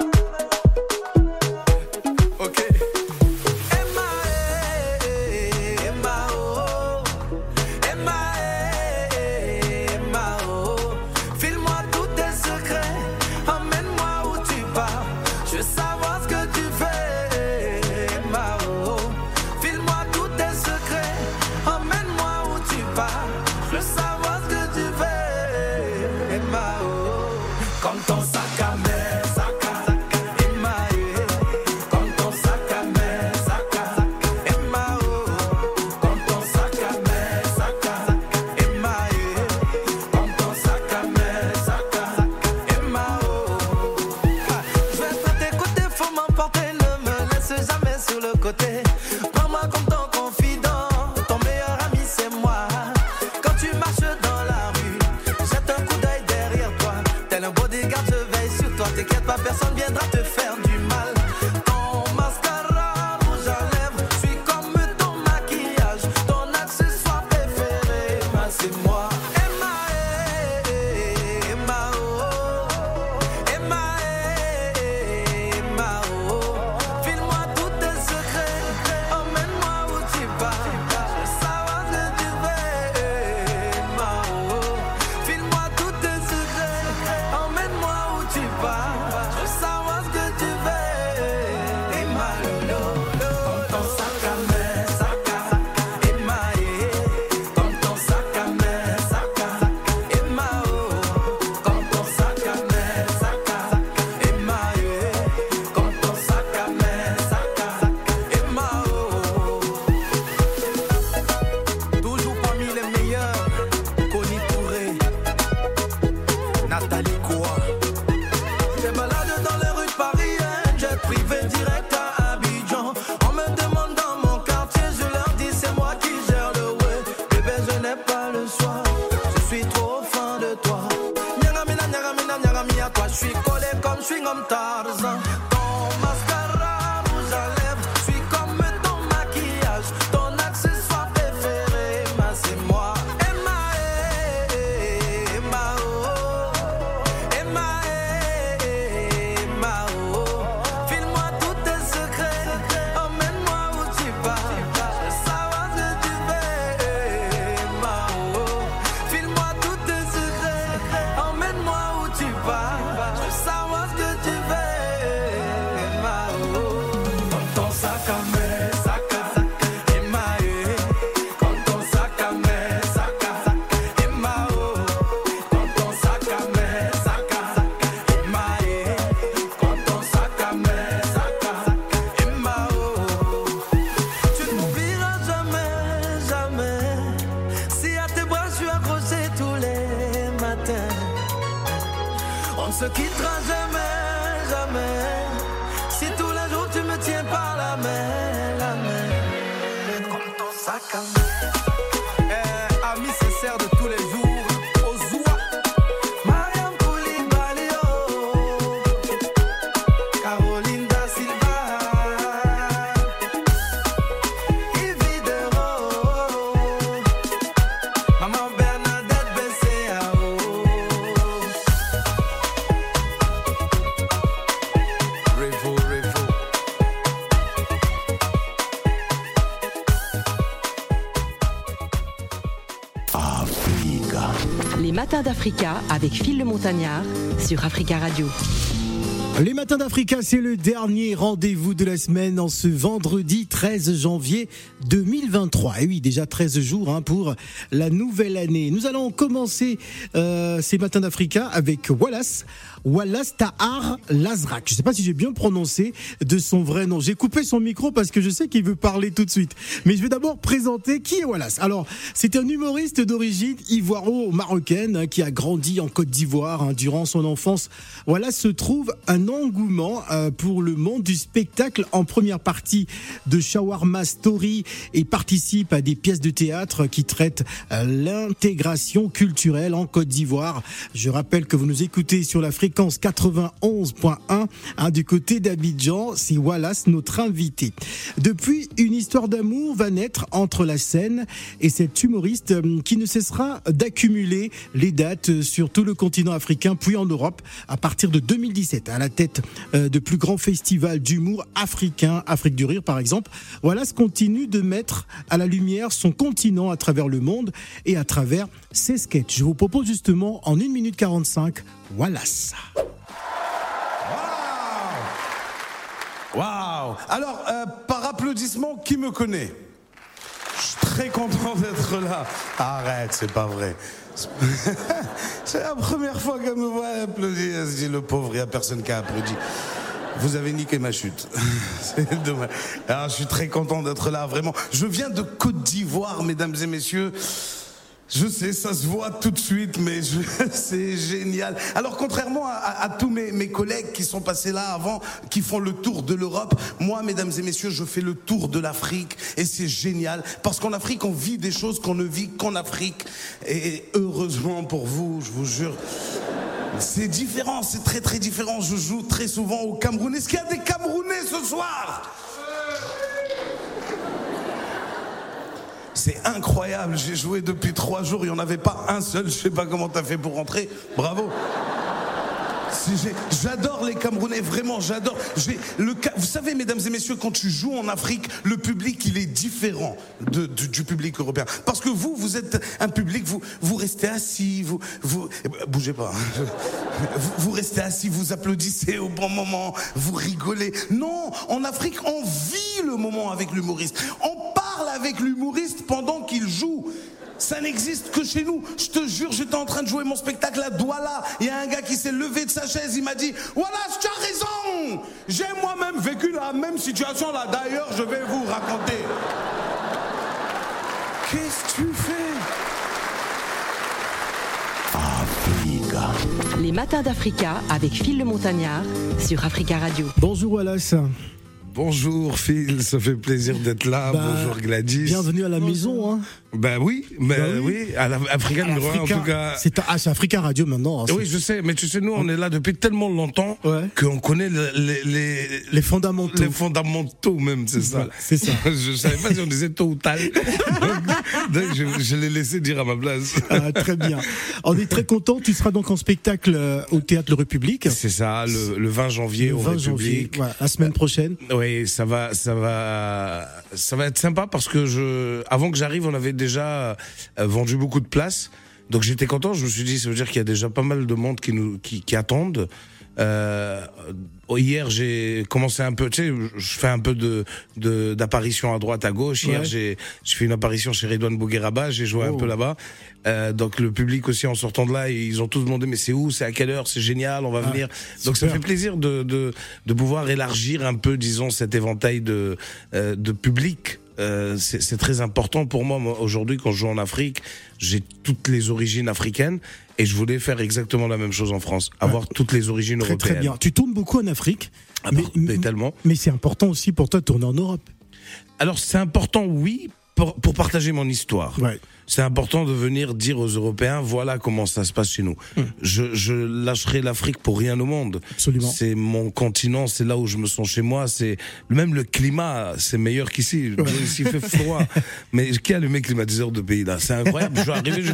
you. d'Africa avec Phil le Montagnard sur Africa Radio. Les matins d'Africa, c'est le dernier rendez-vous de la semaine en ce vendredi 13 janvier 2023. Et oui, déjà 13 jours hein, pour la nouvelle année. Nous allons commencer euh, ces matins d'Africa avec Wallace. Wallace Tahar Lazrak. Je ne sais pas si j'ai bien prononcé de son vrai nom. J'ai coupé son micro parce que je sais qu'il veut parler tout de suite. Mais je vais d'abord présenter qui est Wallace. Alors, c'est un humoriste d'origine ivoiro-marocaine hein, qui a grandi en Côte d'Ivoire hein, durant son enfance. Wallace se trouve un engouement euh, pour le monde du spectacle en première partie de Shawarma Story et participe à des pièces de théâtre qui traitent euh, l'intégration culturelle en Côte d'Ivoire. Je rappelle que vous nous écoutez sur l'Afrique fréquence 91.1 hein, du côté d'Abidjan. C'est Wallace, notre invité. Depuis, une histoire d'amour va naître entre la scène et cet humoriste euh, qui ne cessera d'accumuler les dates sur tout le continent africain, puis en Europe, à partir de 2017, à la tête euh, de plus grands festivals d'humour africain, Afrique du Rire par exemple. Wallace continue de mettre à la lumière son continent à travers le monde et à travers ses sketchs. Je vous propose justement en 1 minute 45, Wallace. Waouh Alors, euh, par applaudissement, qui me connaît? Je suis très content d'être là. Arrête, c'est pas vrai. c'est la première fois qu'elle me voit applaudir. Le pauvre, il n'y a personne qui a applaudi. Vous avez niqué ma chute. c'est dommage. Alors, je suis très content d'être là, vraiment. Je viens de Côte d'Ivoire, mesdames et messieurs. Je sais, ça se voit tout de suite, mais c'est génial. Alors, contrairement à, tous mes, mes, collègues qui sont passés là avant, qui font le tour de l'Europe, moi, mesdames et messieurs, je fais le tour de l'Afrique et c'est génial parce qu'en Afrique, on vit des choses qu'on ne vit qu'en Afrique. Et heureusement pour vous, je vous jure. C'est différent, c'est très très différent. Je joue très souvent au Cameroun. Est-ce qu'il y a des Camerounais ce soir? C'est incroyable. J'ai joué depuis trois jours. Il n'y en avait pas un seul. Je sais pas comment tu as fait pour rentrer. Bravo. J'adore les Camerounais, vraiment, j'adore. Vous savez, mesdames et messieurs, quand tu joues en Afrique, le public, il est différent du, public européen. Parce que vous, vous êtes un public, vous, vous restez assis, vous, vous, eh ben, bougez pas. Hein. Vous restez assis, vous applaudissez au bon moment, vous rigolez. Non, en Afrique, on vit le moment avec l'humoriste. On parle avec l'humoriste pendant qu'il joue. Ça n'existe que chez nous. Je te jure, j'étais en train de jouer mon spectacle à Douala. Il y a un gars qui s'est levé de sa chaise. Il m'a dit Voilà, tu as raison. J'ai moi-même vécu la même situation là. D'ailleurs, je vais vous raconter. Qu'est-ce que tu fais? Africa. Les matins d'Africa avec Phil le Montagnard sur Africa Radio. Bonjour Wallace. Bonjour Phil, ça fait plaisir d'être là. Bah, Bonjour Gladys. Bienvenue à la maison. Hein. Ben oui, mais bah oui. à l'Africa numéro 1 en tout cas. C'est ah, Africa Radio maintenant. Hein, oui, je sais, mais tu sais, nous on est là depuis tellement longtemps qu'on connaît les, les, les, fondamentaux. Les fondamentaux même, c'est ça. c'est ça. je savais pas si on disait tôt ou tard. donc, je, je l'ai laissé dire à ma place. Ah, très bien. On est très content. Tu seras donc en spectacle euh, au Théâtre Le République. C'est ça, le, le, 20 janvier le 20 au République. Janvier, la semaine prochaine. Oui, ça va, ça va, ça va être sympa parce que je, avant que j'arrive, on avait déjà euh, vendu beaucoup de places. Donc j'étais content. Je me suis dit, ça veut dire qu'il y a déjà pas mal de monde qui nous qui, qui attendent. Euh, hier, j'ai commencé un peu, tu sais, je fais un peu de d'apparition à droite, à gauche. Hier, j'ai j'ai fait une apparition chez Redouane Bougueraba, j'ai joué un oh. peu là-bas. Euh, donc le public aussi, en sortant de là, ils ont tous demandé, mais c'est où, c'est à quelle heure, c'est génial, on va venir. Donc ça fait plaisir de, de de pouvoir élargir un peu, disons, cet éventail de euh, de public euh, c'est très important pour moi. Aujourd'hui, quand je joue en Afrique, j'ai toutes les origines africaines et je voulais faire exactement la même chose en France, avoir toutes les origines très, européennes. Très bien. Tu tournes beaucoup en Afrique, ah mais, mais, tellement. Mais c'est important aussi pour toi de tourner en Europe. Alors c'est important, oui, pour, pour, partager mon histoire. Ouais c'est important de venir dire aux Européens voilà comment ça se passe chez nous. Hmm. Je, je lâcherai l'Afrique pour rien au monde. Absolument. C'est mon continent, c'est là où je me sens chez moi. C'est même le climat, c'est meilleur qu'ici. Ici il fait froid. Mais qui a le climatiseur de pays là? C'est incroyable. Je suis arrivé, je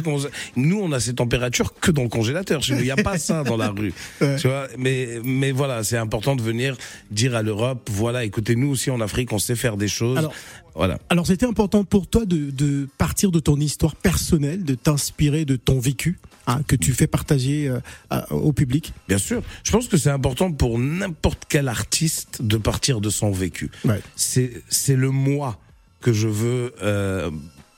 Nous on a ces températures que dans le congélateur. Chez nous il n'y a pas ça dans la rue. Tu vois Mais mais voilà, c'est important de venir dire à l'Europe voilà, écoutez nous aussi en Afrique on sait faire des choses. Alors, voilà. Alors c'était important pour toi de, de partir de ton histoire histoire personnelle, de t'inspirer de ton vécu hein, que tu fais partager euh, au public Bien sûr. Je pense que c'est important pour n'importe quel artiste de partir de son vécu. C'est le moi que je veux euh,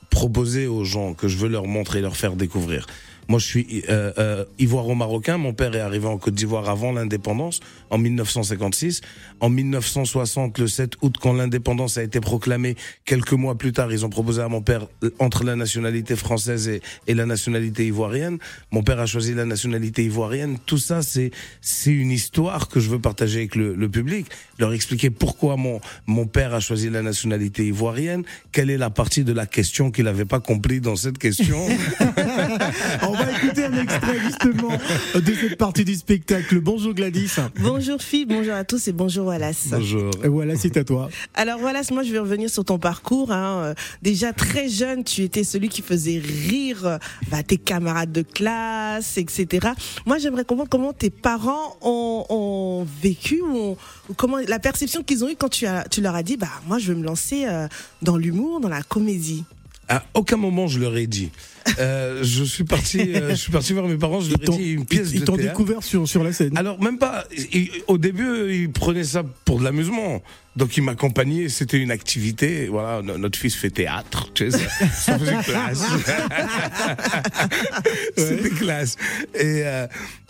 proposer aux gens, que je veux leur montrer, leur faire découvrir. Moi, je suis euh, euh, ivoiro-marocain. Mon père est arrivé en Côte d'Ivoire avant l'indépendance, en 1956. En 1960, le 7 août, quand l'indépendance a été proclamée, quelques mois plus tard, ils ont proposé à mon père euh, entre la nationalité française et, et la nationalité ivoirienne. Mon père a choisi la nationalité ivoirienne. Tout ça, c'est c'est une histoire que je veux partager avec le, le public, leur expliquer pourquoi mon mon père a choisi la nationalité ivoirienne, quelle est la partie de la question qu'il n'avait pas compris dans cette question? On va écouter un extrait justement de cette partie du spectacle. Bonjour Gladys. Bonjour Philippe, bonjour à tous et bonjour Wallace. Bonjour. Voilà, c'est à toi. Alors Wallace, moi je vais revenir sur ton parcours. Hein. Déjà très jeune, tu étais celui qui faisait rire bah, tes camarades de classe, etc. Moi j'aimerais comprendre comment tes parents ont, ont vécu ou, comment la perception qu'ils ont eue quand tu, as, tu leur as dit, bah moi je veux me lancer euh, dans l'humour, dans la comédie. À aucun moment je leur ai dit. Euh, je suis parti, euh, je suis parti voir mes parents. Je leur ai dit une pièce ils, t'ont découvert sur, sur la scène. Alors même pas. ils- au début, ils prenaient ça pour de l'amusement. Donc ils m'accompagnaient. C'était une activité. Voilà, no- notre fils fait théâtre. Tu sais, ça, ça faisait classe. C'était classe. Et euh,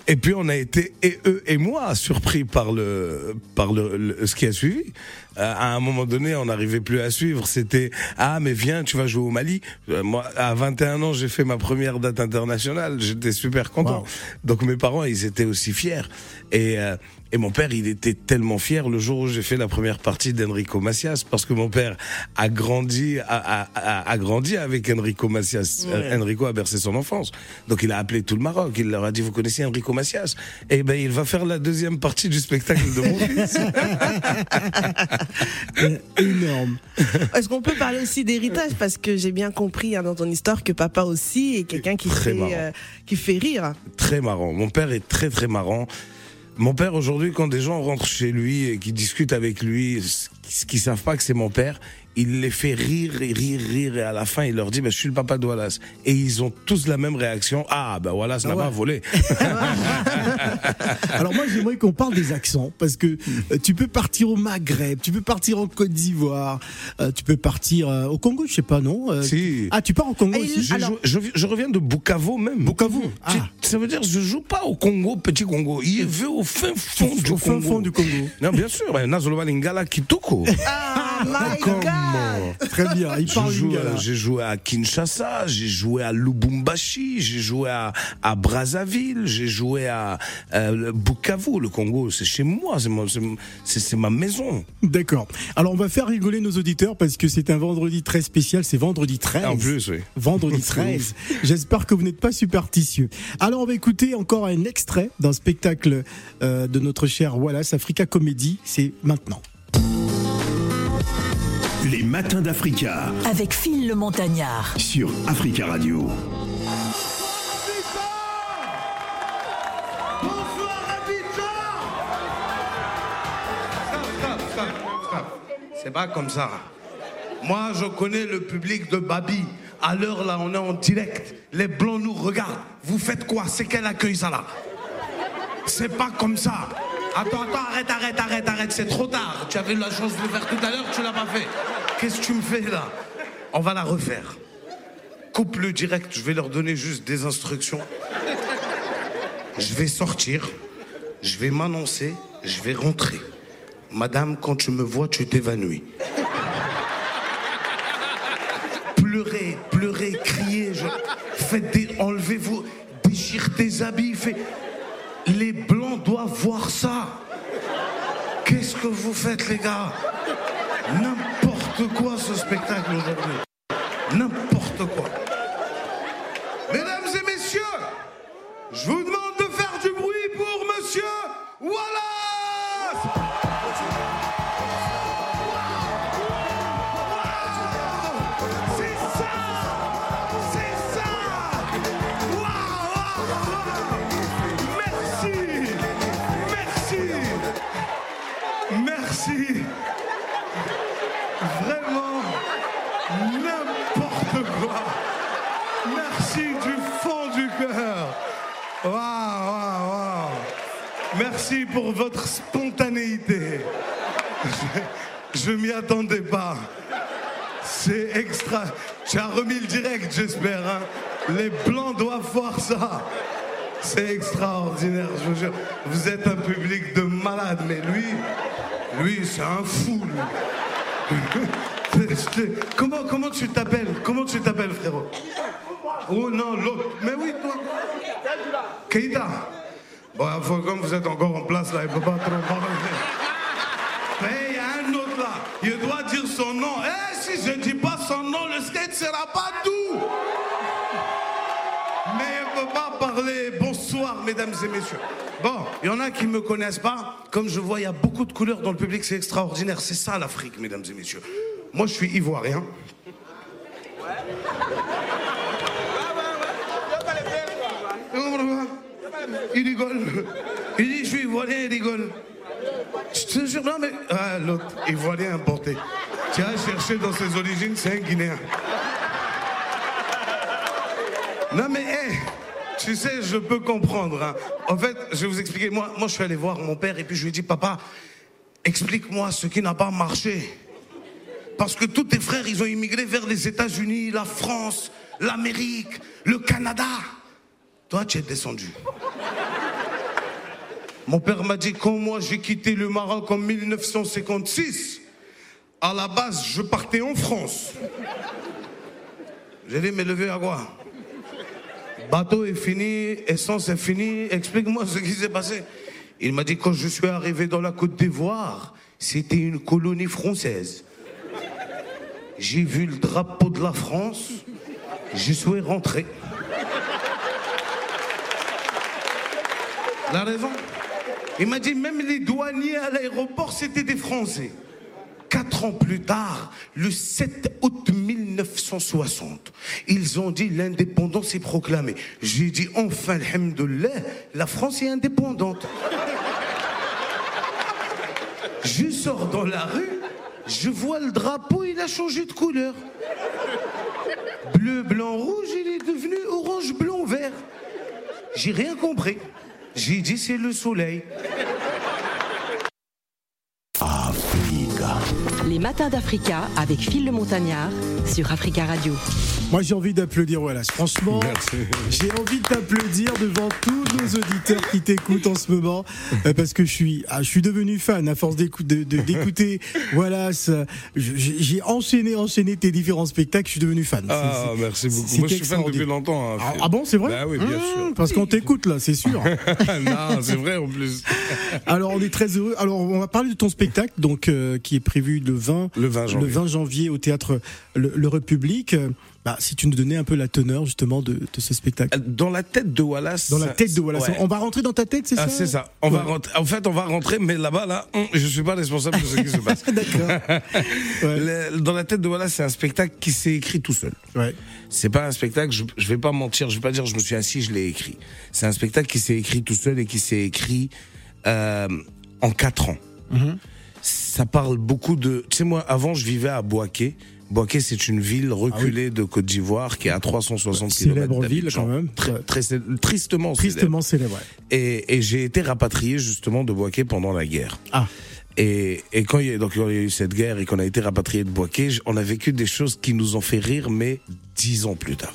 et puis on a été et eux et moi surpris par le par le, le- ce qui a suivi. Euh, à un moment donné, on n'arrivait plus à suivre. C'était ah mais viens, tu vas jouer au Mali. Euh, moi, à 21 ans, j'ai fait ma première date internationale. J'étais super content. Wow. Donc mes parents, ils étaient aussi fiers. Et, euh, et mon père, il était tellement fier le jour où j'ai fait la première partie d'Enrico Macias, parce que mon père a grandi, a, a, a, a grandi avec Enrico Macias. Euh, Enrico a bercé son enfance. Donc il a appelé tout le Maroc. Il leur a dit, vous connaissez Enrico Macias? Et ben il va faire la deuxième partie du spectacle de mon fils. Euh, énorme. Est-ce qu'on peut parler aussi d'héritage? Parce que j'ai bien compris hein, dans ton histoire que papa aussi est quelqu'un qui fait euh, qui fait rire. très marrant. Mon père est très très marrant. Mon père aujourd'hui, quand des gens rentrent chez lui et qui discutent avec lui, ce qui savent pas que c'est mon père, il les fait rire et rire, rire et à la fin il leur dit, bah, je suis le papa de Wallace. Et ils ont tous la même réaction. Ah, bah Wallace n'a ouais. pas volé. Alors moi j'aimerais qu'on parle des accents parce que euh, tu peux partir au Maghreb, tu peux partir en Côte d'Ivoire, euh, tu peux partir euh, au Congo, je sais pas non. euh, Si. Ah tu pars au Congo Ah, aussi. Alors- je, je reviens de Bukavu même. Bukavu. Ah. Ça veut dire je joue pas au Congo, petit Congo. Il veut au fin fond du au fin Congo. fond du Congo. Non, bien sûr. Nazoloba Lingala Kitoko. Ah my God Très bien, il parle J'ai joué à Kinshasa, j'ai joué à Lubumbashi, j'ai joué à, à Brazzaville, j'ai joué à euh, Bukavu. Le Congo, c'est chez moi, c'est ma maison. D'accord. Alors on va faire rigoler nos auditeurs parce que c'est un vendredi très spécial, c'est vendredi 13. En plus, oui. Vendredi 13. J'espère que vous n'êtes pas superstitieux. Alors on va écouter encore un extrait d'un spectacle euh, de notre cher Wallace Africa Comedy. C'est maintenant. Les matins d'Africa avec Phil le Montagnard. sur Africa Radio. Stop, stop, stop. C'est pas comme ça. Moi, je connais le public de Babi. À l'heure là, on est en direct. Les blancs nous regardent. Vous faites quoi? C'est quel accueil ça là? C'est pas comme ça. Attends, attends, arrête, arrête, arrête, arrête. C'est trop tard. Tu avais eu la chance de le faire tout à l'heure, tu l'as pas fait. Qu'est-ce que tu me fais là? On va la refaire. Coupe le direct. Je vais leur donner juste des instructions. Je vais sortir. Je vais m'annoncer. Je vais rentrer. Madame, quand tu me vois, tu t'évanouis. Pleurez, pleurez, criez. Faites des... Enlevez-vous. Déchire tes habits. Les blancs doivent voir ça. Qu'est-ce que vous faites, les gars? N'importe quoi, ce spectacle aujourd'hui. N'importe quoi. Mesdames et messieurs, je vous demande de faire du bruit pour monsieur Wallace n'importe quoi Merci du fond du cœur Waouh, waouh, waouh Merci pour votre spontanéité Je, je m'y attendais pas c'est extra. Tu as remis le direct, j'espère. hein. Les blancs doivent voir ça. C'est extraordinaire, je vous jure. Vous êtes un public de malades, mais lui, lui, c'est un fou. Comment, comment tu t'appelles? Comment tu t'appelles, frérot? Oh non, l'autre. Mais oui, toi. Keita. Bon, comme vous êtes encore en place là, il peut pas trop parler. Mais il y a un autre là, il doit dire son nom. Eh, si je dis pas son nom, le skate sera pas tout. Mais il peut pas voir, mesdames et messieurs. Bon, il y en a qui ne me connaissent pas. Comme je vois, il y a beaucoup de couleurs dans le public, c'est extraordinaire. C'est ça l'Afrique, mesdames et messieurs. Moi, je suis ivoirien. Il rigole. Il dit, je suis ivoirien, il rigole. Je te jure, non, mais. Ah, l'autre, ivoirien importé. Tu as cherché dans ses origines, c'est un Guinéen. Non, mais, hé, tu sais, je peux comprendre. hein. En fait, je vais vous expliquer. Moi, moi, je suis allé voir mon père et puis je lui ai dit, papa, explique-moi ce qui n'a pas marché. Parce que tous tes frères, ils ont immigré vers les États-Unis, la France, l'Amérique, le Canada. Toi, tu es descendu. Mon père m'a dit, quand moi j'ai quitté le Maroc en 1956, à la base, je partais en France. J'ai dit, mais levé à quoi? Bateau est fini, essence est fini, explique-moi ce qui s'est passé. Il m'a dit, quand je suis arrivé dans la Côte d'Ivoire, c'était une colonie française. J'ai vu le drapeau de la France, je suis rentré. La raison? Il m'a dit même les douaniers à l'aéroport, c'était des Français. Quatre ans plus tard, le 7 août 1960, ils ont dit l'indépendance est proclamée. J'ai dit enfin, alhamdoulilah, la France est indépendante. Je sors dans la rue, je vois le drapeau, il a changé de couleur. Bleu, blanc, rouge, il est devenu orange, blanc, vert. J'ai rien compris. J'ai dit c'est le soleil. Les matins d'Africa avec Phil le Montagnard sur Africa Radio. Moi, j'ai envie d'applaudir, voilà. Franchement, j'ai envie de t'applaudir devant tous nos auditeurs qui t'écoutent en ce moment, euh, parce que je suis, ah, je suis devenu fan à force d'écouter. je- j'ai enchaîné, enchaîné tes différents spectacles. Je suis devenu fan. Ah, merci beaucoup. Moi, je suis fan depuis longtemps. hein, Ah, ah bon, c'est vrai Bah oui, bien Mmh, sûr. Parce qu'on t'écoute là, c'est sûr. non, c'est vrai en plus. Alors, on est très heureux. Alors, on va parler de ton spectacle, donc euh, qui est prévu le 20, Le 20 janvier. le 20 janvier au théâtre Le, Le République. Euh, Bah, si tu nous donnais un peu la teneur justement de, de ce spectacle. Dans la tête de Wallace. Dans la tête de Wallace. Ouais. On va rentrer dans ta tête, c'est Ah, ça c'est ça. On va rentrer. En fait, on va rentrer, mais là-bas, là, hum, je suis pas responsable de ce qui se passe. D'accord. Ouais. Dans la tête de Wallace, c'est un spectacle qui s'est écrit tout seul. Ouais. C'est pas un spectacle, je, je vais pas mentir, je vais pas dire je me suis assis, je l'ai écrit. C'est un spectacle qui s'est écrit tout seul et qui s'est écrit euh, en quatre ans. Mhm. Ça parle beaucoup de... Tu sais, moi, avant, je vivais à Boaké. Boaké, c'est une ville reculée de Côte d'Ivoire qui est à 360 km. Célèbre ville, quand même. Très, très, tristement célèbre. Tristement célèbre. ouais. Et, et j'ai été rapatrié justement de Boaké pendant la guerre. Ah. Et, et quand il y a, donc, quand il y a eu cette guerre et qu'on a été rapatrié de Boaké, on a vécu des choses qui nous ont fait rire, mais dix ans plus tard.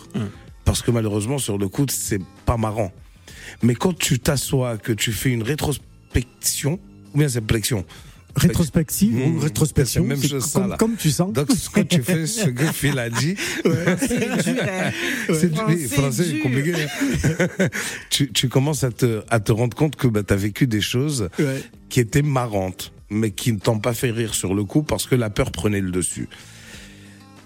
Parce que malheureusement, sur le coup, c'est pas marrant. Mais quand tu t'assois, que tu fais une rétrospection, ou bien c'est flexion. Rétrospective Mmh. ou rétrospection. C'est la même c'est chose, comme, tu sens. Donc, ce que tu fais, ce que Phil a dit, C'est dur, hein. c'est du Français français dur. compliqué. hein. tu, tu commences à te, à te rendre compte que bah, tu as vécu des choses Ouais. qui étaient marrantes, mais qui ne t'ont pas fait rire sur le coup parce que la peur prenait le dessus.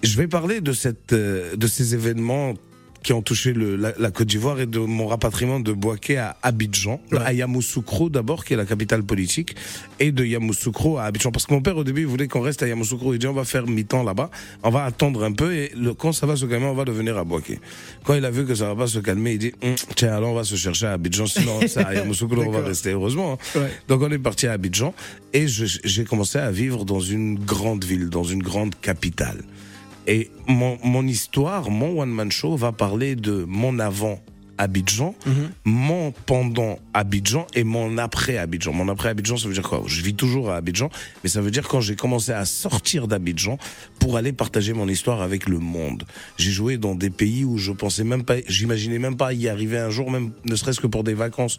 Je vais parler de, cette, euh, de ces événements qui ont touché le, la, la Côte d'Ivoire et de mon rapatriement de Boaké à Abidjan, Ouais. à Yamoussoukro d'abord, qui est la capitale politique, et de Yamoussoukro à Abidjan. Parce que mon père, au début, il voulait qu'on reste à Yamoussoukro. Il dit, on va faire mi-temps là-bas, on va attendre un peu, et le, quand ça va se calmer, on va devenir à Boaké. Quand il a vu que ça va pas se calmer, il dit, Hum, tiens, alors on va se chercher à Abidjan, sinon c'est à Yamoussoukro, on va rester, heureusement. hein. Ouais. Donc on est parti à Abidjan, et j'ai commencé à vivre dans une grande ville, dans une grande capitale. Et mon, mon histoire, mon one-man show va parler de mon avant Abidjan, mon pendant Abidjan et mon après Abidjan. Mon après Abidjan, ça veut dire quoi? Je vis toujours à Abidjan, mais ça veut dire quand j'ai commencé à sortir d'Abidjan pour aller partager mon histoire avec le monde. J'ai joué dans des pays où je pensais même pas, j'imaginais même pas y arriver un jour, même ne serait-ce que pour des vacances.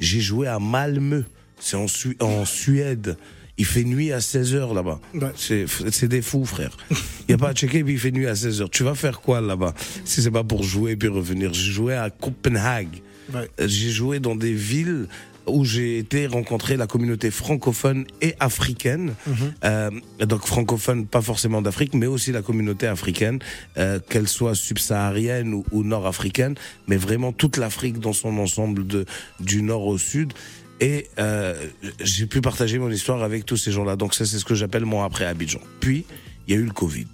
J'ai joué à Malmö, c'est en, Su- en Suède. Il fait nuit à 16 heures là-bas. Ouais. C'est, des fous, frère. Il n'y a pas à checker, puis il fait nuit à 16 heures. Tu vas faire quoi là-bas? Si c'est pas pour jouer puis revenir. J'ai joué à Copenhague. Ouais. Euh, J'ai joué dans des villes où j'ai été rencontrer la communauté francophone et africaine. Euh, donc francophone, pas forcément d'Afrique, mais aussi la communauté africaine, euh, qu'elle soit subsaharienne ou, ou nord-africaine, mais vraiment toute l'Afrique dans son ensemble de, du nord au sud. Et euh, j'ai pu partager mon histoire avec tous ces gens-là. Donc ça, c'est ce que j'appelle mon après Abidjan. Puis, il y a eu le Covid.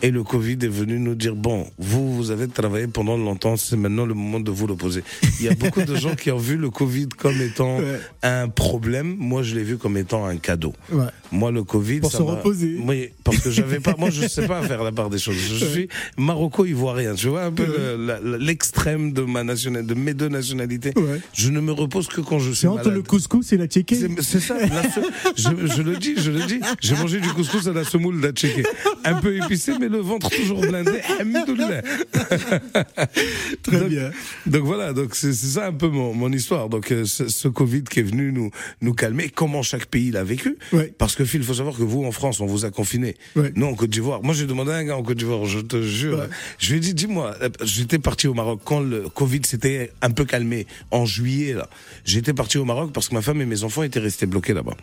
Et le Covid est venu nous dire, bon, vous, vous avez travaillé pendant longtemps, c'est maintenant le moment de vous reposer. Il y a beaucoup de gens qui ont vu le Covid comme étant Ouais. un problème. Moi, je l'ai vu comme étant un cadeau. Ouais. Moi, le Covid, Pour ça se reposer. Oui, parce que j'avais pas, moi, je sais pas faire la part des choses. Je suis maroco-ivoirien. Tu vois un peu le- la- la- l'extrême de ma de mes deux nationalités. Ouais. Je ne me repose que quand je suis C'est entre malade. le couscous et la tchéké. C'est c'est ça, la se- je, je le dis, je le dis. J'ai mangé du couscous à la semoule d'Atchéké. Un peu épicé, mais le ventre toujours blindé. Alhamdoulilah. Très donc, bien. Donc voilà, donc c'est ça un peu mon, mon histoire. Donc euh, ce, Covid qui est venu nous nous calmer, comment chaque pays l'a vécu. Ouais. Parce que Phil, il faut savoir que vous en France, on vous a confiné. Ouais. Nous en Côte d'Ivoire. Moi j'ai demandé à un gars en Côte d'Ivoire, je te jure. Ouais. Je lui ai dit, dis-moi, j'étais parti au Maroc quand le Covid s'était un peu calmé en juillet là. J'étais parti au Maroc parce que ma femme et mes enfants étaient restés bloqués là-bas.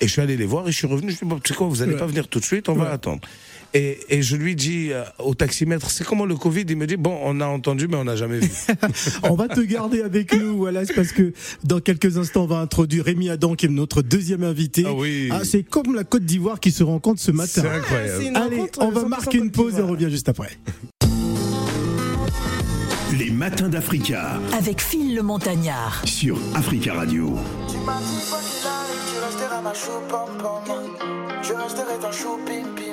Et je suis allé les voir et je suis revenu. Je lui ai dit, bon, tu sais quoi, vous allez pas venir tout de suite, on va attendre. Et, et je lui dis euh, au taximètre, c'est comment le Covid Il me dit, bon, on a entendu, mais on n'a jamais vu. On va te garder avec nous, voilà, c'est parce que dans quelques instants, on va introduire Rémi Adam, qui est notre deuxième invité. Ah oui. c'est comme la Côte d'Ivoire qui se rencontre ce matin. C'est incroyable. C'est une Allez, on va 100% marquer une pause et on revient juste après. Les matins d'Africa Avec Phil le Montagnard. sur Africa Radio. Tu m'as dit quoi qu'il arrive, tu resteras ma chou pom pom. Je resterai ton chou pim pim.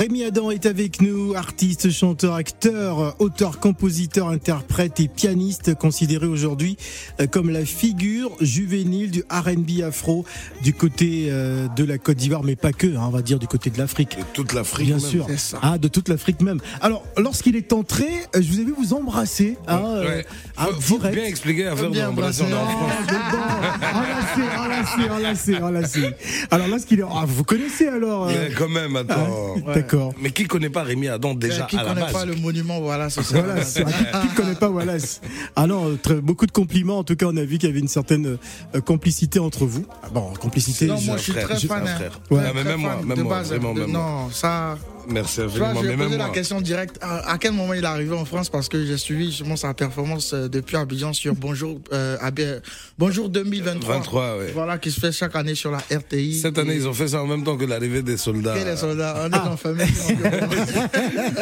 Rémi Adam est avec nous, artiste, chanteur, acteur, auteur, compositeur, interprète et pianiste, considéré aujourd'hui euh, comme la figure juvénile du R&B afro du côté euh, de la Côte d'Ivoire, mais pas que, hein, on va dire du côté de l'Afrique. De toute l'Afrique. Bien même. sûr, ah, de toute l'Afrique même. Alors, lorsqu'il est entré, euh, je vous ai vu vous embrasser. Hein, euh, Ouais. ah, Faut, bien expliquer à faire de Bien l'embrasser en embrasser. France. Enlacé, enlacé, enlacé, enlacé. Alors là, ce qu'il est, ah, vous connaissez alors. euh, quand même, attends. D'accord. Mais qui connaît pas Rémi Adam déjà qui à la connaît base pas le monument, voilà, c'est ça. Voilà, qui ne connaît pas Wallace Ah non, très- beaucoup de compliments. En tout cas, on a vu qu'il y avait une certaine euh, complicité entre vous. Ah Bon, complicité. Non, je- moi je suis très fan. un hein. Ouais, mais très même moi, fan même de moi, base, vraiment, de- même moi. Non, ça. Merci vois, infiniment. je vais poser même la moi. question directe. À, à quel moment il est arrivé en France? Parce que j'ai suivi justement sa performance euh, depuis Abidjan sur Bonjour, euh, Abi- Bonjour 2023. 23, ouais. Voilà, qui se fait chaque année sur la RTI. Cette année, ils ont fait ça en même temps que l'arrivée des soldats. Et les soldats, on est Ah. en famille.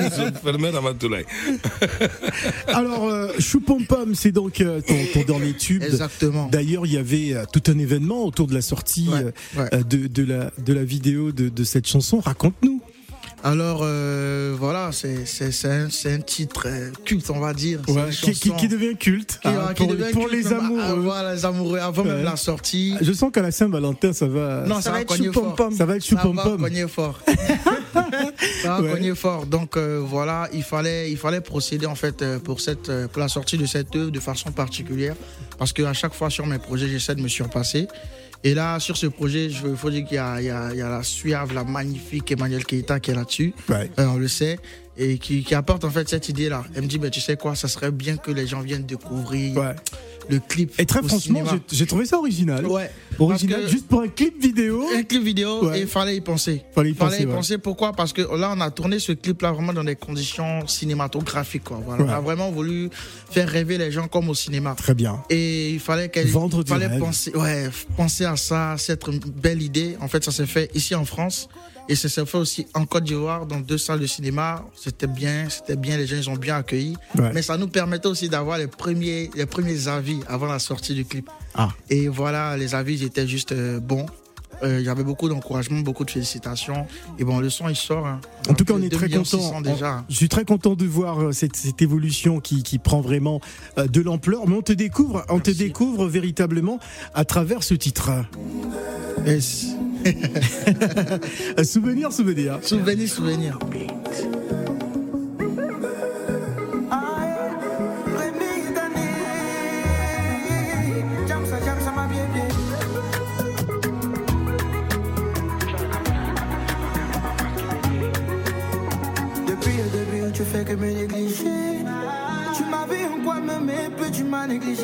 Ils ont fermé Ramatoulaye. Alors, euh, Chou Pom Pom, c'est donc euh, ton, ton dernier tube. Exactement. D'ailleurs, il y avait euh, tout un événement autour de la sortie Ouais, euh, ouais. euh, de, de, la, de la vidéo de, de cette chanson. Raconte-nous. Alors euh, voilà, c'est un, titre euh, culte, on va dire. Ouais, qui, qui- chanson qui devient culte qui- qui pour, devient pour culte les même, amoureux. ah, voilà, les amoureux avant Ouais. même la sortie. Je sens qu'à la Saint-Valentin, ça va. Non, Ça ça, va va être chou pom pom. ça va être Chou Ça Pom va Pom. cogner fort. ça va Ouais. fort. Donc euh, voilà, il fallait, il fallait procéder en fait pour cette, pour la sortie de cette œuvre de façon particulière, parce que à chaque fois sur mes projets, j'essaie de me surpasser. Et là, sur ce projet, il faut dire qu'il y a la suave, la magnifique Emmanuel Keita qui est là-dessus. Ouais. Euh, on le sait. Et qui, qui apporte en fait cette idée-là. Elle me dit, mais tu sais quoi, ça serait bien que les gens viennent découvrir Ouais. le clip. Et très au franchement, j'ai- trouvé ça original. Ouais. Original, juste pour un clip vidéo. un clip vidéo Ouais. et il fallait y penser. Fallait y fallait penser, y ouais. penser. Pourquoi? Parce que là, on a tourné ce clip-là vraiment dans des conditions cinématographiques. Quoi. Voilà. Ouais. On a vraiment voulu faire rêver les gens comme au cinéma. Très bien. Et il fallait qu'elle Vendre du fallait rêve. penser, ouais, penser à ça, c'est une belle idée. En fait, ça s'est fait ici en France et ça s'est fait aussi en Côte d'Ivoire dans deux salles de cinéma. C'était bien, c'était bien, les gens ils ont bien accueilli. Ouais. Mais ça nous permettait aussi d'avoir les premiers, les premiers avis avant la sortie du clip. Ah. Et voilà, les avis ils étaient juste euh, bons. Euh, Il y avait beaucoup d'encouragement, beaucoup de félicitations. Et bon, le son il sort. hein. En tout cas, on est 2 très content. 600 déjà. Je suis très content de voir euh, cette, cette évolution qui, qui prend vraiment euh, de l'ampleur. Mais on te découvre, on te découvre véritablement à travers ce titre. Yes. Souvenir, souvenir. Souvenir, souvenir. Mais puis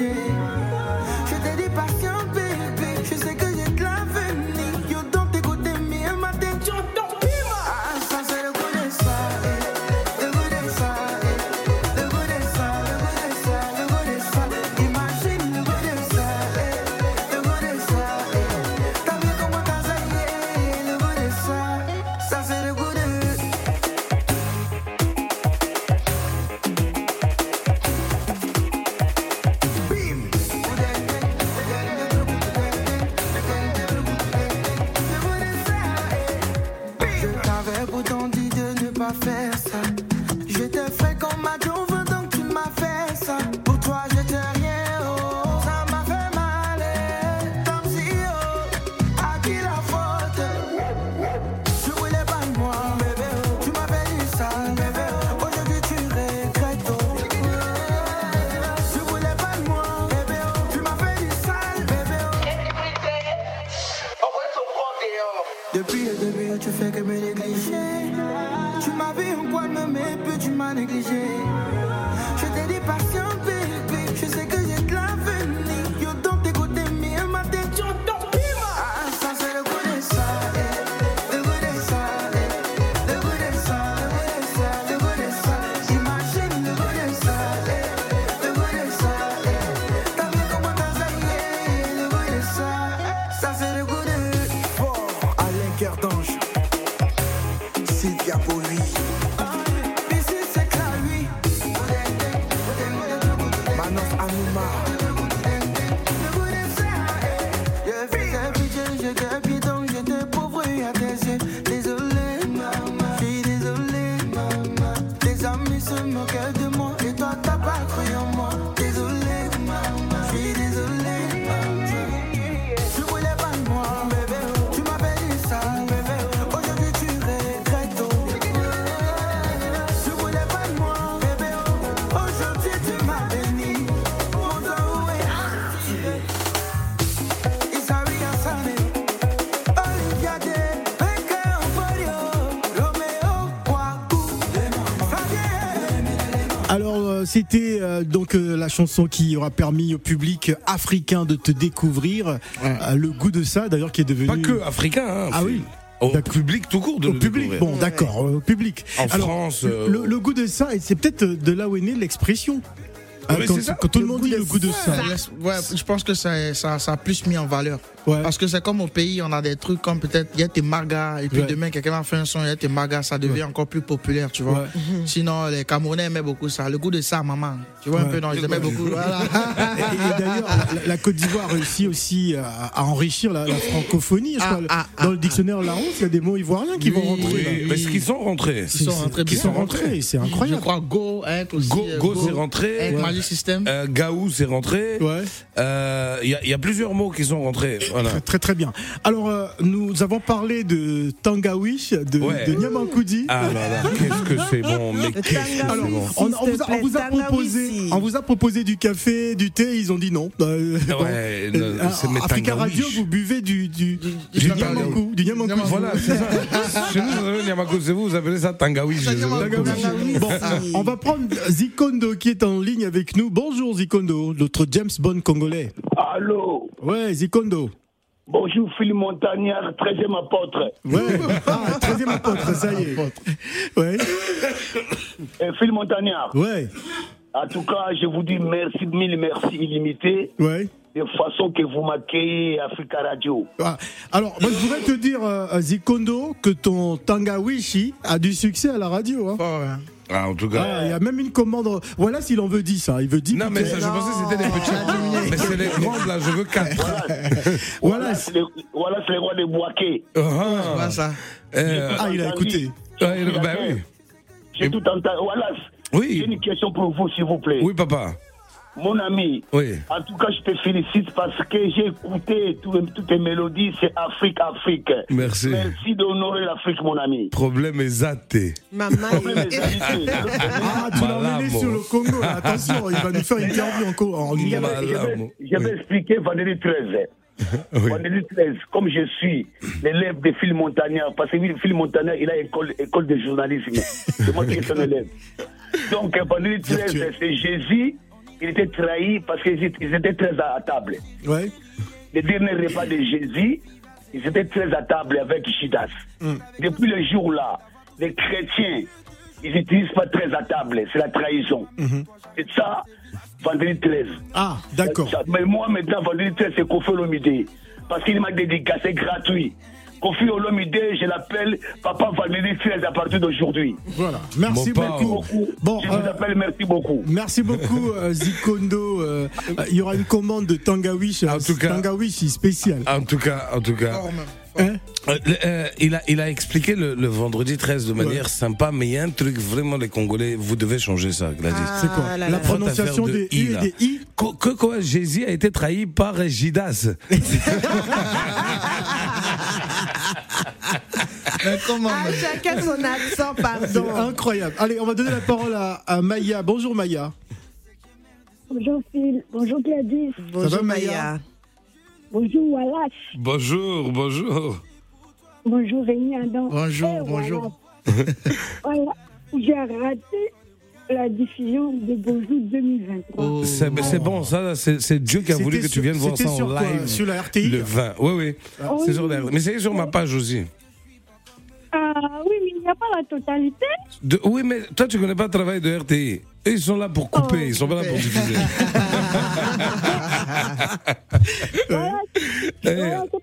Alors, euh, c'était euh, donc euh, la chanson qui aura permis au public africain de te découvrir. Euh, le goût de ça, d'ailleurs, qui est devenu. Pas que africain, hein, Ah oui. Au public tout court de Au le public, découvrir. bon, d'accord, au public. En France, le, le goût de ça, et c'est peut-être de là où est née l'expression. Oui, quand, c'est ça. quand tout le Le monde dit le goût de ça. Ouais, je pense que ça, ça, ça a plus mis en valeur. Ouais. Parce que c'est comme au pays, on a des trucs comme peut-être, il y a tes margas, et puis Ouais. demain, quelqu'un va faire un son, il y a tes margas, ça devient encore plus populaire, tu vois. Ouais. Sinon, les Camerounais aimaient beaucoup ça. Le goût de ça, maman. Tu vois un peu, non, ils aimaient beaucoup. Voilà. Et, et d'ailleurs, la, Côte d'Ivoire réussit aussi à, à enrichir la, la francophonie. Je Ah, crois, ah, dans ah, le dictionnaire Larousse, il y a des mots ivoiriens qui vont rentrer. Oui, parce qu'ils sont rentrés? Ils sont rentrés sont c'est Je incroyable. crois Go, aussi. Go, euh, Go, c'est rentré. Magic System. Euh, Gaou, c'est rentré. Ouais. Euh, Il y, a- il y a plusieurs mots qui sont rentrés. Voilà. Très, très très bien. Alors, euh, nous avons parlé de Tangawish, de, Ouais. de. Ah là là, qu'est-ce que c'est bon, mais qu'est-ce que c'est Alors, bon. on, vous a, on plaît, vous a Tangawishi. proposé, on vous a proposé du café, du thé, ils ont dit non. Euh, bon. Ouais, Euh, non, Africa. Radio, vous buvez du du, du, du Nyamankou, du Nyamankou. Voilà, c'est ça. Chez nous, vous avez Nyamako, c'est vous, vous appelez ça Tangawi. Bon, on va prendre Zikondo qui est en ligne avec nous. Bonjour Zikondo, notre James Bond congolais. Allô, Ouais, Zikondo. bonjour Phil Montagnard, 13e apôtre. Ouais, ah, 13e apôtre, ça y est. Ouais, Et Phil Montagnard, ouais, en tout cas, je vous dis merci, mille merci illimité, ouais. de façon que vous m'accueillez Africa Radio. Ah, Alors, moi, je voudrais te dire, euh, Zikondo, que ton Tangawishi a du succès à la radio. hein. Fort, hein. Ah, en tout Ah, cas. Il y a même une commande. Voilà s'il en veut 10. hein. Il veut 10. Non, mais ça, je pensais que c'était des petits. Mais c'est les grandes, là, je veux 4. Voilà. c'est le, voilà, c'est le roi de Boaké. Voilà ça. Ah, il a écouté. bah oui. J'ai tout entendu. Voilà, Oui. j'ai une question pour vous, s'il vous plaît. Oui, papa. Mon ami, Oui. en tout cas, je te félicite parce que j'ai écouté tout- toutes tes mélodies, c'est Afrique, Afrique. Merci. Merci d'honorer l'Afrique, mon ami. Problème est zaté. Maman, Problème est. Ah, tu l'as emmené sur le Congo. là. Attention, il va nous faire une interview en, co- en Je vais, Malamo. je vais- je vais Oui. expliquer vendredi 13. Oui. Vendredi 13, comme je suis l'élève de Phil Montagnard, parce que Phil Montagnard, il a école, école de journalisme. C'est moi qui suis son élève. Donc, vendredi 13, Virtuel. c'est Jésus, il était trahi parce qu'ils étaient très à table. Ouais. Le dernier repas de Jésus, ils étaient très à table avec Judas. Depuis le jour-là, les chrétiens, ils n'utilisent pas très à table, c'est la trahison. C'est ça, vendredi 13. Ah, d'accord. Mais moi, maintenant, vendredi 13, c'est Kofi Olomide. Parce qu'il m'a dédicacé gratuit. Kofi Olomide, je l'appelle Papa vendredi 13 à partir d'aujourd'hui. Voilà. Merci père. beaucoup. Bon, je vous euh, appelle merci beaucoup. Merci beaucoup, euh, Zikondo. Euh, euh, Il y aura une commande de Tangawish. En tout cas- Tangawish spécial. En tout cas, en tout cas. Hein Euh, euh, il, a, il a expliqué le, le vendredi 13 de manière sympa, mais il y a un truc vraiment, les Congolais, vous devez changer ça, Gladys. C'est quoi Ah La prononciation des de U I, et des I Que, que quoi, Jésus a été trahi par Judas. Mais comment Ah, même chacun son accent, C'est pardon. incroyable. Allez, on va donner la parole à, à Maya. Bonjour Maya. Bonjour Phil, bonjour Gladys, Bonjour va, Maya Maya. bonjour Wallace, bonjour, bonjour. bonjour Rémi Adam. Bonjour, Eh, bonjour. Voilà, j'ai raté la diffusion de Bonjour 2023. Oh. C'est bon, ça, c'est Dieu qui a voulu que tu viennes voir ça en sur quoi live. Sur la RTI Le 20. Oui, oui. Oh, C'est oui. sur la... Mais c'est sur ma page aussi. Ah oui, mais il n'y a pas la totalité. De- Oui, mais toi, tu connais pas le travail de RTI. Ils sont là pour couper, Oh. ils sont pas là pour diffuser. Voilà, Eh, voilà, c'est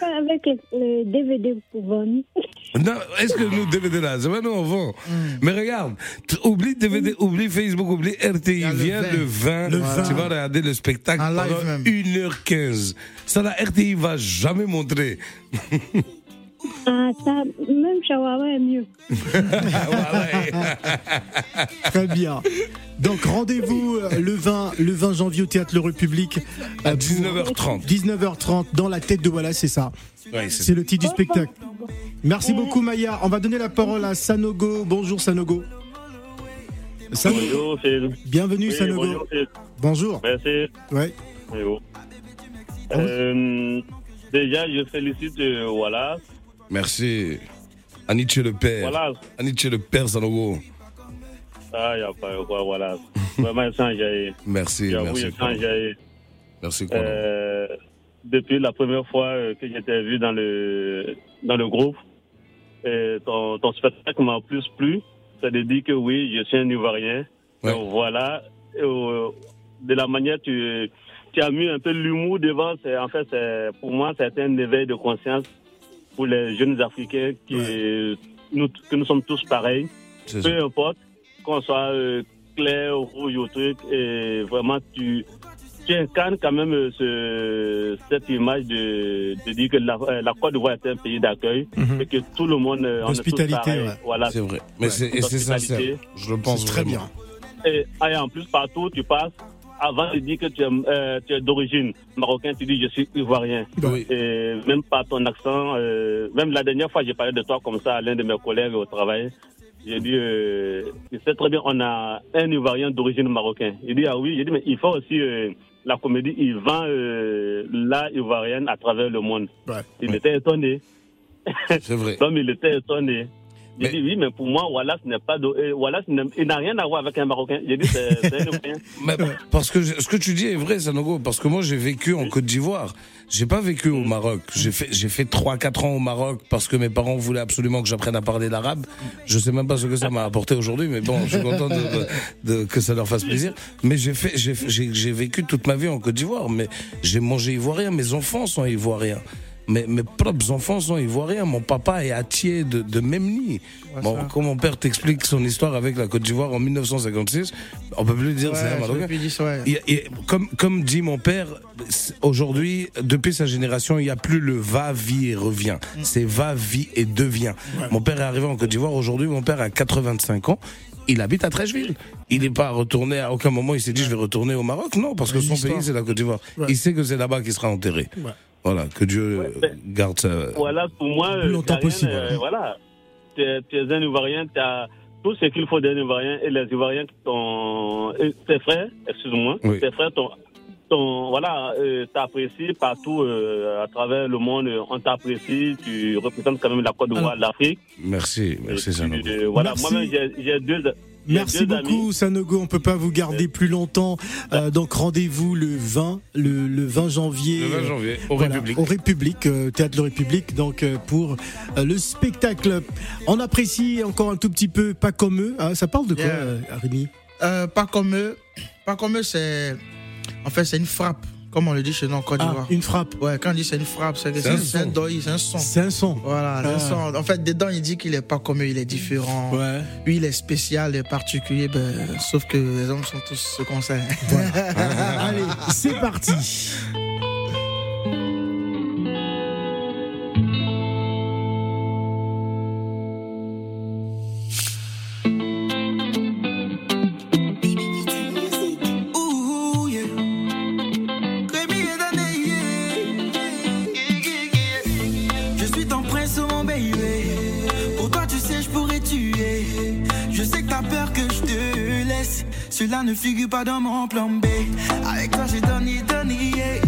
pas avec le DVD pour vendre. Non, est-ce que nous, DVD là, c'est pas nous, on vend. Mais regarde, oublie DVD, oublie Facebook, oublie RTI, le viens 20. le 20, Le tu 20. vas regarder le spectacle En live pendant même. 1h15. Ça, la RTI va jamais montrer. Ah, ça, même shawarma est mieux. Très bien. Donc rendez-vous euh, le 20, le 20 janvier au Théâtre Le République. À euh, pour 19h30. 19h30 dans la tête de Wallace, c'est ça. Ouais, C'est le titre du spectacle. Merci beaucoup Maya. On va donner la parole à Sanogo. Bonjour Sanogo. Sanogo. Bonjour Phil. Bienvenue Oui, Sanogo. bonjour Phil. Bonjour. Merci. Ouais. Bonjour. Euh, déjà, je félicite euh, Wallace. Merci. Aniche le père. Wallace, Aniche le père Sanogo. Ah, y a pas quoi, voilà. Vraiment, sont enjaillés. Merci, merci. enjaillés. Merci, Kwano. Euh, depuis la première fois euh, que j'étais vu dans le, dans le groupe, et ton, ton spectacle m'a plus plu. Ça veut dire que oui, je suis un Ivoirien. Donc voilà, Et, euh, de la manière tu, tu as mis un peu l'humour devant. C'est, en fait, c'est, pour moi, c'est un éveil de conscience pour les jeunes Africains qui, nous, que nous sommes tous pareils. Peu importe, qu'on soit euh, clair, rouge ou truc, et vraiment tu, tu incarnes quand même euh, ce, cette image de, de dire que la, euh, la Côte d'Ivoire est un pays d'accueil et que tout le monde euh, est L'hospitalité, pareils. Mhm. ouais. Voilà. C'est vrai. Mais c'est- et c'est sincère. Je le pense très vraiment. bien. Et, et en plus, partout où tu passes, avant de dire que tu es, euh, tu es d'origine marocaine, tu dis je suis ivoirien. Oui. Et même par ton accent, euh, même la dernière fois, j'ai parlé de toi comme ça à l'un de mes collègues au travail. J'ai dit, euh, il sait très bien, on a un Ivoirien d'origine marocaine. Il dit, ah oui, j'ai dit, mais il faut aussi, euh, la comédie, il vend l'art ivoirienne à travers le monde. Il était étonné. C'est vrai. Comme il était étonné. J'ai dit, oui, mais pour moi, Wallace n'est pas de, euh, Wallace n'a- rien à voir avec un Marocain. J'ai dit, c'est un Ivoirien. Mais parce que ce que tu dis est vrai, Sanogo, parce que moi j'ai vécu en Côte d'Ivoire. J'ai pas vécu au Maroc. J'ai fait j'ai fait trois quatre ans au Maroc parce que mes parents voulaient absolument que j'apprenne à parler l'arabe. Je sais même pas ce que ça m'a apporté aujourd'hui, mais bon, je suis content de, de- de- que ça leur fasse plaisir. Mais j'ai fait j'ai j'ai j'ai vécu toute ma vie en Côte d'Ivoire, mais j'ai mangé ivoirien. Mes enfants sont ivoiriens. Mes, mes propres enfants sont ivoiriens. Mon papa est attier de, de Memni. Bon, quand mon père t'explique son histoire avec la Côte d'Ivoire en 1956, on peut plus dire Ouais, c'est un Marocain. dire ouais. Comme, comme dit mon père, c'est- aujourd'hui, depuis sa génération, il n'y a plus le va, vie et revient. C'est va, vie et devient. Mon père est arrivé en Côte d'Ivoire. Aujourd'hui, mon père a 85 ans. Il habite à Trècheville. Il n'est pas retourné à aucun moment. Il s'est dit, je vais retourner au Maroc. Non, parce que son pays, c'est la Côte d'Ivoire. Ouais. Il sait que c'est là-bas qu'il sera enterré. Voilà, que Dieu euh, garde sa... Voilà, pour moi, Plus euh, longtemps possible, euh, voilà. Tu es, es un Ivoirien, tu as tout ce qu'il faut d'un Ivoirien et les Ivoiriens qui t'ont. et Tes frères, excuse-moi, Oui. tes frères t'ont. t'ont- Voilà, euh, t'apprécient partout euh, à travers le monde, euh, on t'apprécie, tu représentes quand même la Côte d'Ivoire, l'Afrique. Merci, merci. Euh, voilà, moi-même, j'ai deux. Merci beaucoup amis. Sanogo, on peut pas vous garder plus longtemps. Euh, donc rendez-vous le 20 le, le 20 janvier. Le 20 janvier, au Voilà, République. Au République, euh, théâtre de République donc euh, pour euh, le spectacle. On apprécie encore un tout petit peu pas comme eux. hein. ça parle de quoi Yeah. euh, Rémi? Euh, pas comme eux. Pas comme eux, c'est. En fait, c'est une frappe. Comme on le dit chez nous en Côte Ah, d'Ivoire. une frappe. Ouais, quand on dit c'est une frappe, c'est que C'est un un c'est un son. C'est un son. Voilà, Ah. un son. En fait, dedans, il dit qu'il est pas comme eux, il est différent. Lui, il est spécial et particulier, ben, sauf que les hommes sont tous ce qu'on sait. Allez, c'est parti. Ne figure pas dans mon plan B. Avec toi, j'ai donné, donné, yeah.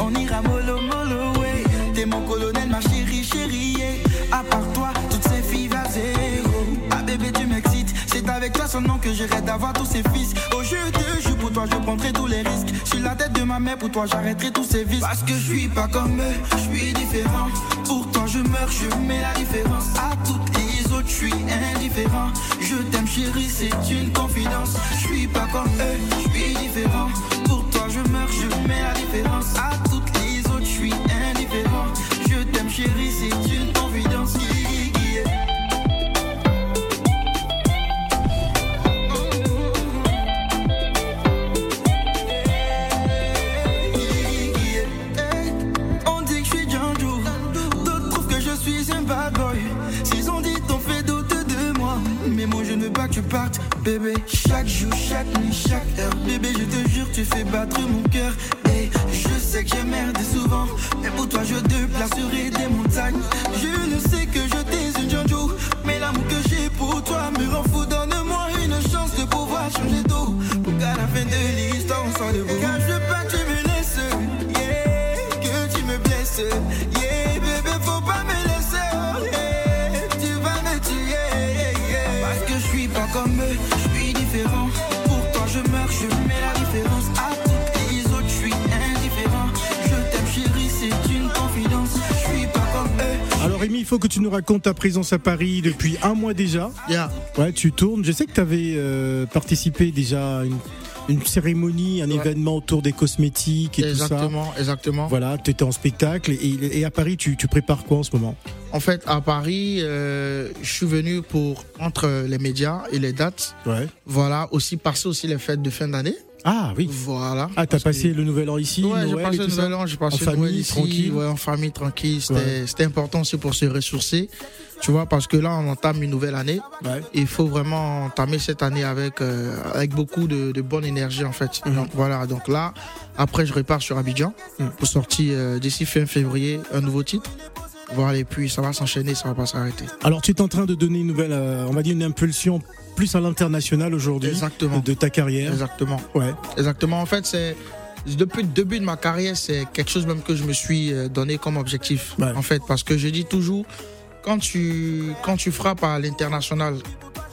On ira mollo, mollo, ouais. T'es mon colonel, ma chérie, chérie, yeah. À part toi, toutes ces filles à zéro. Ah, bébé, tu m'excites. C'est avec toi seulement que je rêve d'avoir tous ces fils. Oh, je te jure, pour toi, je prendrai tous les risques. Sur la tête de ma mère, pour toi, j'arrêterai tous ces vices. Parce que je suis pas comme eux, je suis différent. Pour toi, je meurs, je mets la différence. À toutes les autres, je suis indifférent. Je t'aime, chérie, c'est une confidence. Je suis pas comme eux, je suis différent. Pour toi, je meurs, je mets la différence. À toutes les autres, je suis indifférent. Je t'aime, chérie, c'est une confidence. D'autres je suis un bad boy. S'ils ont dit t'ont fait doute de moi, mais moi je ne veux pas que tu partes, bébé. Chaque jour, chaque nuit, chaque heure, bébé, je te jure, tu fais battre mon cœur. Et je sais que j'ai merdé souvent, mais pour toi je déplacerai des montagnes. Je ne sais que je t'ai une mais l'amour que j'ai pour toi me rend fou. Donne-moi une chance de pouvoir changer d'eau, pour qu'à la fin de l'histoire on soit debout. Il faut que tu nous racontes ta présence à Paris depuis un mois déjà. Yeah. Ouais, tu tournes. Je sais que tu avais euh, participé déjà à une, une cérémonie, un événement autour des cosmétiques et exactement, tout ça. Exactement, Voilà, tu étais en spectacle. Et, et à Paris, tu, tu, prépares quoi en ce moment? En fait, à Paris, euh, je suis venu pour, entre les médias et les dates, ouais. voilà, aussi passer aussi les fêtes de fin d'année. Ah oui. Voilà. Ah, t'as passé que... le nouvel an ici Ouais, j'ai passé le nouvel an, j'ai passé en le famille, ici, tranquille. Ouais, en famille, tranquille. C'était ouais. important aussi pour se ressourcer. Tu vois, parce que là, on entame une nouvelle année. Ouais. Il faut vraiment entamer cette année avec, euh, avec beaucoup de, de, bonne énergie, en fait. Mhm. Donc voilà. Donc là, après, je repars sur Abidjan Mhm. pour sortir euh, d'ici fin février un nouveau titre. Voilà, et puis ça va s'enchaîner, ça va pas s'arrêter. Alors, tu es en train de donner une nouvelle, euh, on va dire une impulsion plus à l'international aujourd'hui. Exactement. De ta carrière. Exactement. Ouais. Exactement. En fait, c'est depuis le début de ma carrière, c'est quelque chose même que je me suis euh, donné comme objectif. Ouais. En fait, parce que je dis toujours, quand tu, quand tu frappes à l'international,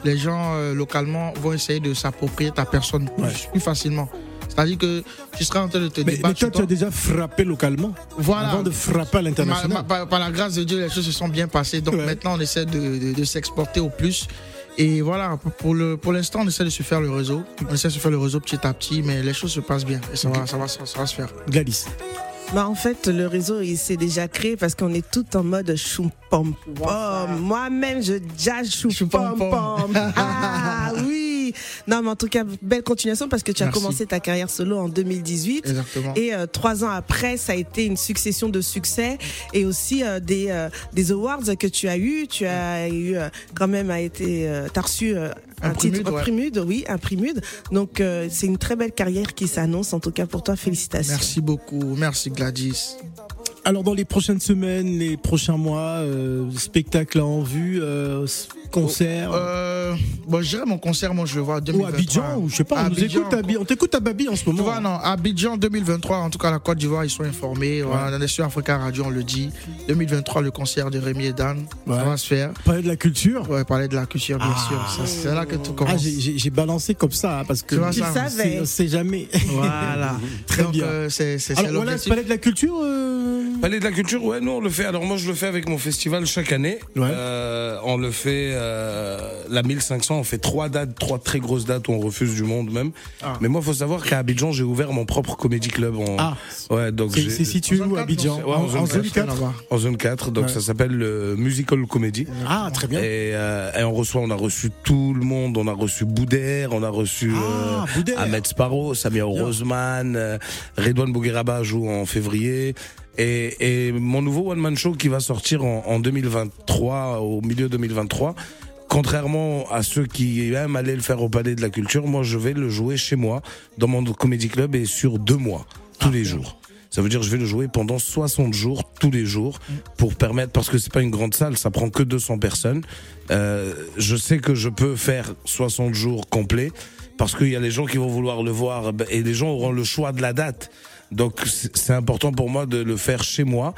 les gens euh, localement vont essayer de s'approprier ta personne plus, Ouais. plus facilement. C'est-à-dire que tu seras en train de te Mais, mais débattre. toi, sur tu as déjà frappé localement Voilà. avant de frapper à l'international. par, par la grâce de Dieu, les choses se sont bien passées. Donc Ouais. maintenant, on essaie de, de- de s'exporter au plus. Et voilà, pour le pour l'instant, on essaie de se faire le réseau. On essaie de se faire le réseau petit à petit, mais les choses se passent bien. Et ça, va, ça, va, ça, va se faire. Gladys. Bah en fait, le réseau, il s'est déjà créé parce qu'on est tout en mode chou pom pom. Moi-même, je jazz chou pom pom. Ah oui. Non, mais en tout cas, belle continuation parce que tu as commencé ta carrière solo en 2018. Exactement. Et euh, trois ans après, ça a été une succession de succès et aussi euh, des euh, des awards que tu as eu. Tu as eu quand même a été, t'as reçu un, Un titre Primude, ouais. Primude, oui, un Primude. Donc euh, c'est une très belle carrière qui s'annonce. En tout cas pour toi, félicitations. Merci beaucoup. Merci Gladys. Alors, dans les prochaines semaines, les prochains mois, euh, spectacle en vue, euh, concert. Euh, bon, je dirais mon concert, moi je le vois en ou 2023. Abidjan, ou je sais pas, on, nous Abidjan, écoute on t'écoute à Babi en ce Tu moment. vois, non, Abidjan 2023, en tout cas la Côte d'Ivoire, ils sont informés. Voilà, On est sur Africa Radio, on le dit. 2023, le concert de Rémi et Dan, Ouais. ça va se faire. Parler de la culture. Ouais, parler de la culture, bien Ah. sûr. C'est là que tout Ah, commence. j'ai- j'ai balancé comme ça, hein, parce que Tu vois Tu savais. on sait jamais. Voilà. Très Donc, bien. euh, c'est Alors voilà, parler de la culture. Euh, Palais de la culture, ouais, nous on le fait. Alors moi je le fais avec mon festival chaque année. Ouais. Euh, on le fait euh, la 1500. On fait trois dates, trois très grosses dates où on refuse du monde même. Ah. Mais moi faut savoir qu'à Abidjan j'ai ouvert mon propre comédie club. En... Ah. Ouais, donc C'est situé En où, zone Abidjan quatre, non, En, ouais, en en zone zone 4 là-bas. en zone 4. Donc Ouais. ça s'appelle le musical comedy. Ah, très bien. Et, euh, et on reçoit, on a reçu tout le monde. On a reçu Boudère, on a reçu Ah, euh, Boudère. Ahmed Sparrow, Samir Bien. Roseman, euh, Redouane Bougueraba joue en février. Et, et mon nouveau one man show qui va sortir en, en 2023, au milieu 2023. Contrairement à ceux qui aiment aller le faire au Palais de la Culture, moi je vais le jouer chez moi, dans mon comédie club et sur deux mois, tous Ah, les jours. Ça veut dire que je vais le jouer pendant 60 jours, tous les jours, pour permettre, parce que c'est pas une grande salle, ça prend que 200 personnes. Euh, je sais que je peux faire 60 jours complets, parce qu'il y a les gens qui vont vouloir le voir, et les gens auront le choix de la date. Donc c'est important pour moi de le faire chez moi,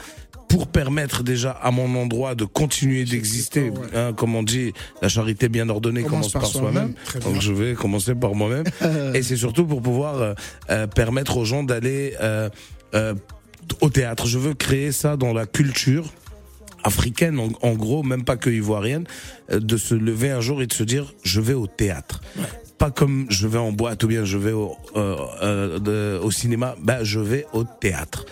pour permettre déjà à mon endroit de continuer d'exister. Hein, comme on dit, la charité bien ordonnée Commence commence, par par soi-même. Donc je vais commencer par moi-même. Et c'est surtout pour pouvoir euh, euh, permettre aux gens d'aller euh, au théâtre. Je veux créer ça dans la culture africaine, en, en gros, même pas que ivoirienne, de se lever un jour et de se dire, je vais au théâtre. Pas comme je vais en boîte ou bien je vais au, euh, euh, au cinéma, bah, je vais au théâtre.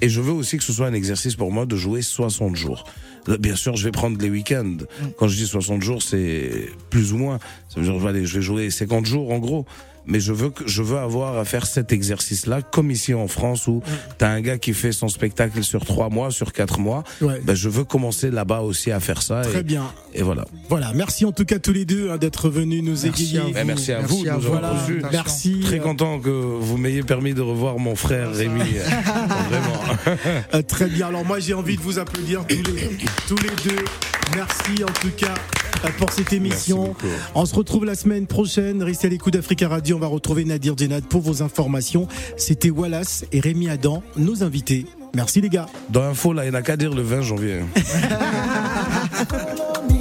Et je veux aussi que ce soit un exercice pour moi de jouer 60 jours. Là, Bien sûr, je vais prendre les week-ends. Quand je dis 60 jours, c'est plus ou moins. Ça veut dire, allez, je vais jouer 50 jours en gros. Mais je veux que, je veux avoir à faire cet exercice-là, comme ici en France où t'as un gars qui fait son spectacle sur trois mois, sur quatre mois. Ouais. Ben, je veux commencer là-bas aussi à faire ça. Très et, bien. Et voilà. Voilà, merci en tout cas tous les deux hein, d'être venus nous Merci égayer. à vous. Ben, merci à vous de nous Voilà, avoir reçus. merci. Très euh, content que vous m'ayez permis de revoir mon frère Rémi. Vraiment. Euh, très bien. Alors moi j'ai envie de vous applaudir tous les, tous les deux. Merci en tout cas euh, pour cette émission. On se retrouve la semaine prochaine. Restez à l'écoute d'Africa Radio. On va retrouver Nadir Djenad pour vos informations. C'était Wallace et Rémi Adam, nos invités. Merci les gars. Dans Info, là, il n'y en a qu'à dire le 20 janvier. Me,